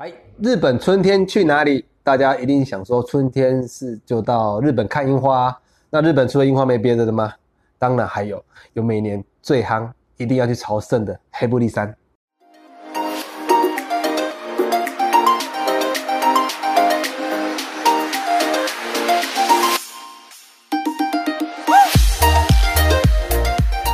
哎，日本春天去哪里？大家一定想说，春天是就到日本看樱花。那日本除了樱花没别的的吗？当然还有，有每年最夯，一定要去朝圣的黑布利山。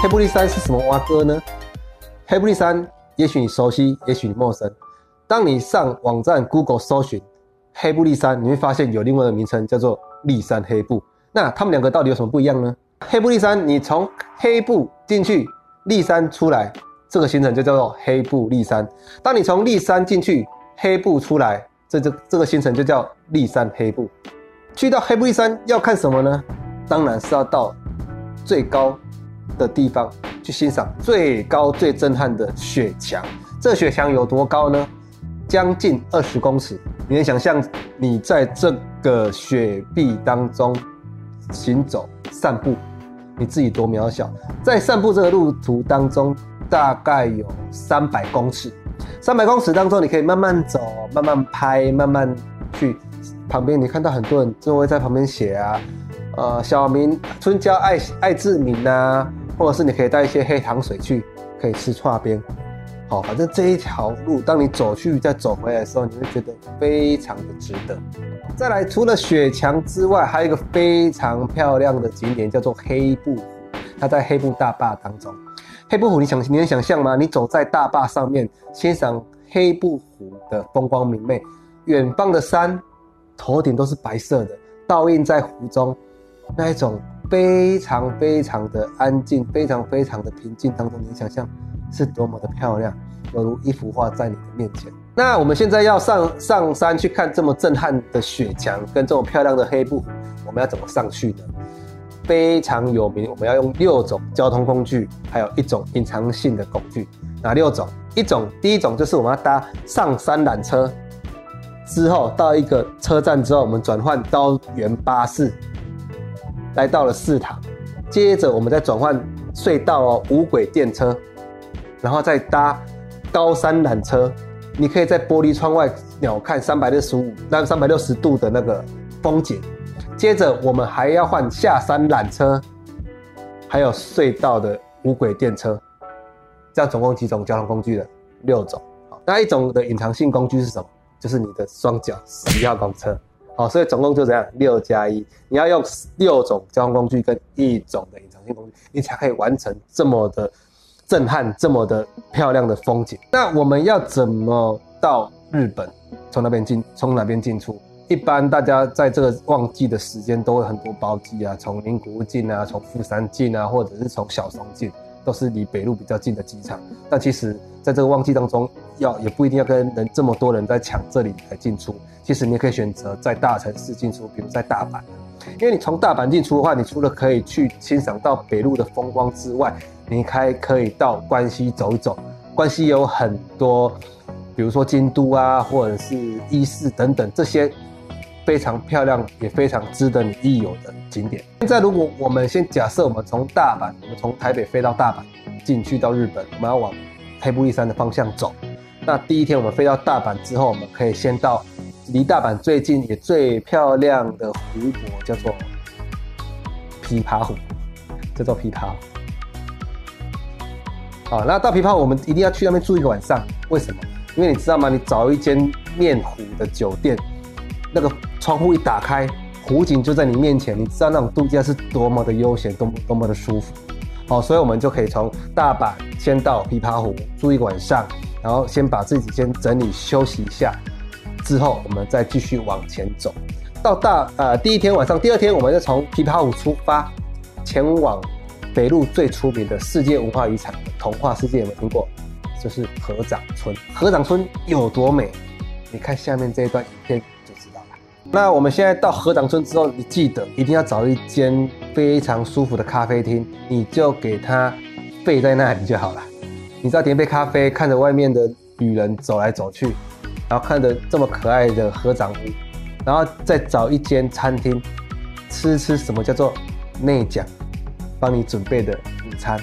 黑布利山是什么蛙哥呢？黑布利山，也许你熟悉，也许你陌生。当你上网站 Google 搜寻黑布利山，你会发现有另外的名称叫做立山黑布。那他们两个到底有什么不一样呢？黑布利山，你从黑布进去，立山出来，这个行程就叫做黑布立山。当你从立山进去，黑布出来，这这这个行程就叫立山黑布。去到黑布利山要看什么呢？当然是要到最高的地方去欣赏最高最震撼的雪墙。这雪墙有多高呢？将近二十公尺，你能想象你在这个雪壁当中行走散步，你自己多渺小？在散步这个路途当中，大概有三百公尺。三百公尺当中，你可以慢慢走，慢慢拍，慢慢去。旁边你看到很多人就会在旁边写啊，呃，小明春娇爱爱志明啊，或者是你可以带一些黑糖水去，可以吃串边。好，反正这一条路，当你走去再走回来的时候，你会觉得非常的值得。再来，除了雪墙之外，还有一个非常漂亮的景点，叫做黑布湖。它在黑布大坝当中。黑布湖，你想你能想象吗？你走在大坝上面，欣赏黑布湖的风光明媚，远方的山，头顶都是白色的，倒映在湖中，那一种非常非常的安静，非常非常的平静当中，你能想象？是多么的漂亮，犹如一幅画在你的面前。那我们现在要上上山去看这么震撼的雪墙跟这种漂亮的黑布，我们要怎么上去呢？非常有名，我们要用六种交通工具，还有一种隐藏性的工具。哪六种？一种，第一种就是我们要搭上山缆车，之后到一个车站之后，我们转换高原巴士，来到了四塔，接着我们再转换隧道哦，无轨电车。然后再搭高山缆车，你可以在玻璃窗外鸟瞰三百六十五那三百六十度的那个风景。接着我们还要换下山缆车，还有隧道的无轨电车，这样总共几种交通工具了？六种。那一种的隐藏性工具是什么？就是你的双脚十一号公车。好，所以总共就这样六加一，你要用六种交通工具跟一种的隐藏性工具，你才可以完成这么的。震撼这么的漂亮的风景，那我们要怎么到日本？从那边进，从哪边进出？一般大家在这个旺季的时间都会很多包机啊，从名古屋进啊，从富山进啊，或者是从小松进，都是离北路比较近的机场。但其实在这个旺季当中，要也不一定要跟人这么多人在抢这里来进出。其实你也可以选择在大城市进出，比如在大阪，因为你从大阪进出的话，你除了可以去欣赏到北路的风光之外，你还可以到关西走一走，关西有很多，比如说京都啊，或者是伊势等等这些非常漂亮也非常值得你一游的景点。现在如果我们先假设我们从大阪，我们从台北飞到大阪，进去到日本，我们要往黑布利山的方向走。那第一天我们飞到大阪之后，我们可以先到离大阪最近也最漂亮的湖泊，叫做琵琶湖，叫做琵琶湖。好，那到琵琶湖，我们一定要去那边住一个晚上。为什么？因为你知道吗？你找一间面湖的酒店，那个窗户一打开，湖景就在你面前，你知道那种度假是多么的悠闲，多么多么的舒服。好，所以我们就可以从大阪先到琵琶湖住一个晚上，然后先把自己先整理休息一下，之后我们再继续往前走。到大呃第一天晚上，第二天我们就从琵琶湖出发，前往。北路最出名的世界文化遗产童话世界有没有听过？就是河长村。河长村有多美？你看下面这一段影片就知道了。那我们现在到河长村之后，你记得一定要找一间非常舒服的咖啡厅，你就给它备在那里就好了。你知道点一杯咖啡，看着外面的旅人走来走去，然后看着这么可爱的河长屋，然后再找一间餐厅吃吃什么叫做内讲。帮你准备的午餐，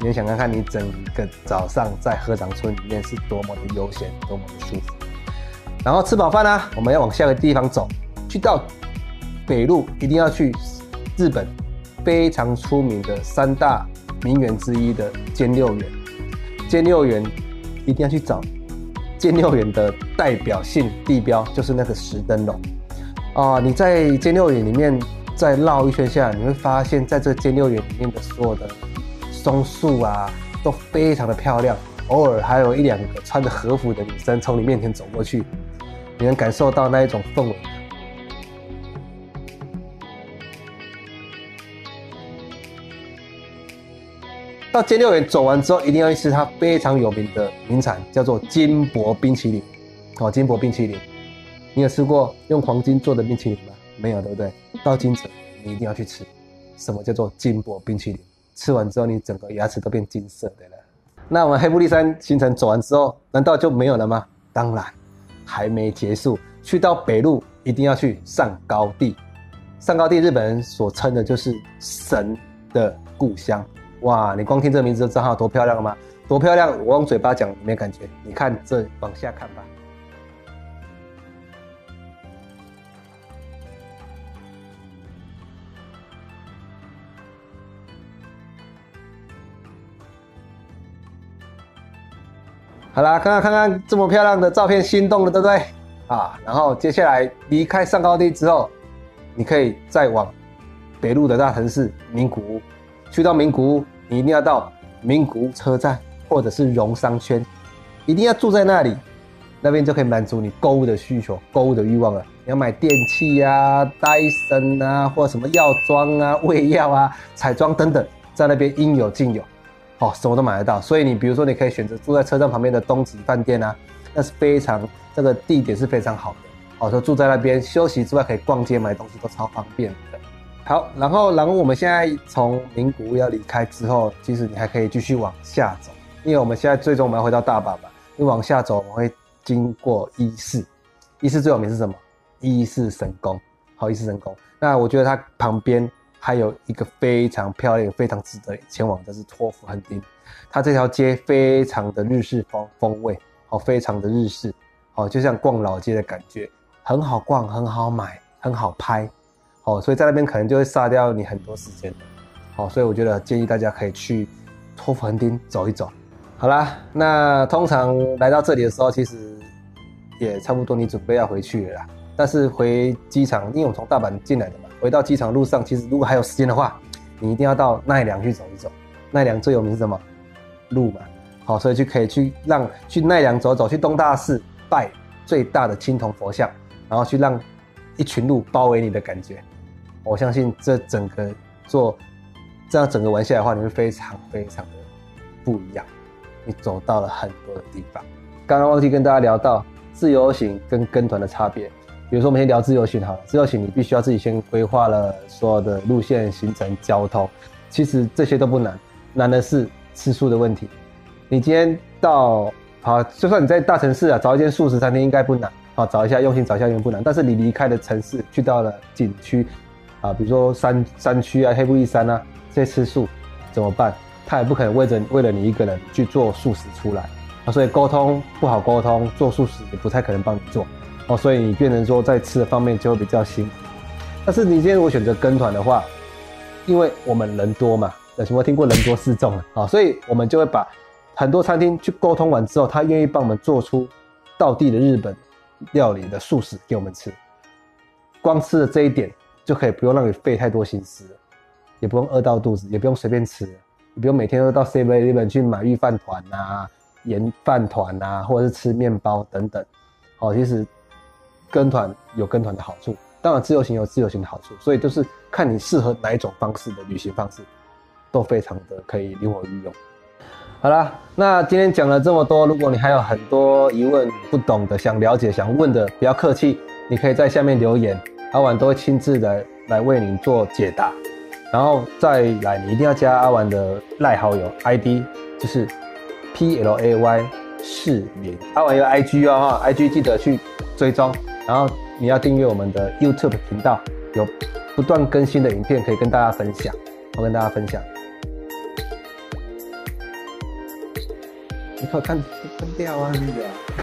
你也想看看你整个早上在河长村里面是多么的悠闲，多么的舒服。然后吃饱饭啦，我们要往下个地方走，去到北路，一定要去日本非常出名的三大名园之一的兼六园。兼六园一定要去找，兼六园的代表性地标就是那个石灯笼啊！你在兼六园里面再绕一圈下来，你会发现在这兼六园里面的所有的松树啊都非常的漂亮，偶尔还有一两个穿着和服的女生从你面前走过去。你能感受到那一种氛围。到金六园走完之后，一定要去吃它非常有名的名产，叫做金箔冰淇淋。哦，金箔冰淇淋，你有吃过用黄金做的冰淇淋吗？没有，对不对？到金城，你一定要去吃。什么叫做金箔冰淇淋？吃完之后，你整个牙齿都变金色的了。那我们黑布利山行程走完之后，难道就没有了吗？当然。还没结束，去到北路一定要去上高地。上高地，日本人所称的就是神的故乡。哇，你光听这名字就知道它有多漂亮了吗？多漂亮！我用嘴巴讲没感觉，你看这往下看吧。好啦，刚刚看看这么漂亮的照片，心动了，对不对？啊，然后接下来离开上高地之后，你可以再往北路的大城市名古屋。去到名古屋，你一定要到名古屋车站或者是荣商圈，一定要住在那里，那边就可以满足你购物的需求、购物的欲望了。你要买电器呀、戴森啊，或什么药妆啊、胃药啊、彩妆等等，在那边应有尽有。哦，什么都买得到，所以你比如说，你可以选择住在车站旁边的东极饭店啊，那是非常这个地点是非常好的。哦，说住在那边休息之外，可以逛街买东西都超方便的。好，然后然后我们现在从名古屋要离开之后，其实你还可以继续往下走，因为我们现在最终我们要回到大阪嘛。你往下走，我们会经过伊势，伊势最有名是什么？伊势神宫。好，伊势神宫。那我觉得它旁边。还有一个非常漂亮、非常值得前往的是托福横丁，它这条街非常的日式风风味，哦，非常的日式，哦，就像逛老街的感觉，很好逛，很好买，很好拍，哦，所以在那边可能就会杀掉你很多时间，好，所以我觉得建议大家可以去托福横丁走一走。好啦，那通常来到这里的时候，其实也差不多，你准备要回去了啦。但是回机场，因为我从大阪进来的嘛。回到机场路上，其实如果还有时间的话，你一定要到奈良去走一走。奈良最有名是什么？鹿嘛。好，所以就可以去让去奈良走走，去东大寺拜最大的青铜佛像，然后去让一群鹿包围你的感觉。我相信这整个做这样整个玩下来的话，你会非常非常的不一样。你走到了很多的地方。刚刚忘记跟大家聊到自由行跟跟团的差别。比如说，我们先聊自由行好了。自由行你必须要自己先规划了所有的路线、行程、交通，其实这些都不难，难的是吃素的问题。你今天到好，就算你在大城市啊，找一间素食餐厅应该不难，好找一下用心找一下应该不难。但是你离开了城市，去到了景区，啊，比如说山山区啊、黑布依山啊，这些吃素怎么办？他也不可能为着为了你一个人去做素食出来啊，所以沟通不好沟通，做素食也不太可能帮你做。哦，所以你变成说在吃的方面就会比较辛苦。但是你今天如果选择跟团的话，因为我们人多嘛，有什么听过人多势众啊？所以我们就会把很多餐厅去沟通完之后，他愿意帮我们做出道地的日本料理的素食给我们吃。光吃了这一点就可以不用让你费太多心思，也不用饿到肚子，也不用随便吃，也不用每天都到 Seven Eleven 去买御饭团啊、盐饭团啊，或者是吃面包等等。哦，其实。跟团有跟团的好处，当然自由行有自由行的好处，所以就是看你适合哪一种方式的旅行方式，都非常的可以灵活运用。好啦，那今天讲了这么多，如果你还有很多疑问、不懂的、想了解、想问的，不要客气，你可以在下面留言，阿婉都会亲自的来为您做解答。然后再来，你一定要加阿婉的赖好友 ID，就是 P L A Y 四零。阿伟有 IG 哦哈，IG 记得去追踪。然后你要订阅我们的 YouTube 频道，有不断更新的影片可以跟大家分享。我跟大家分享，你快看分掉啊，那个。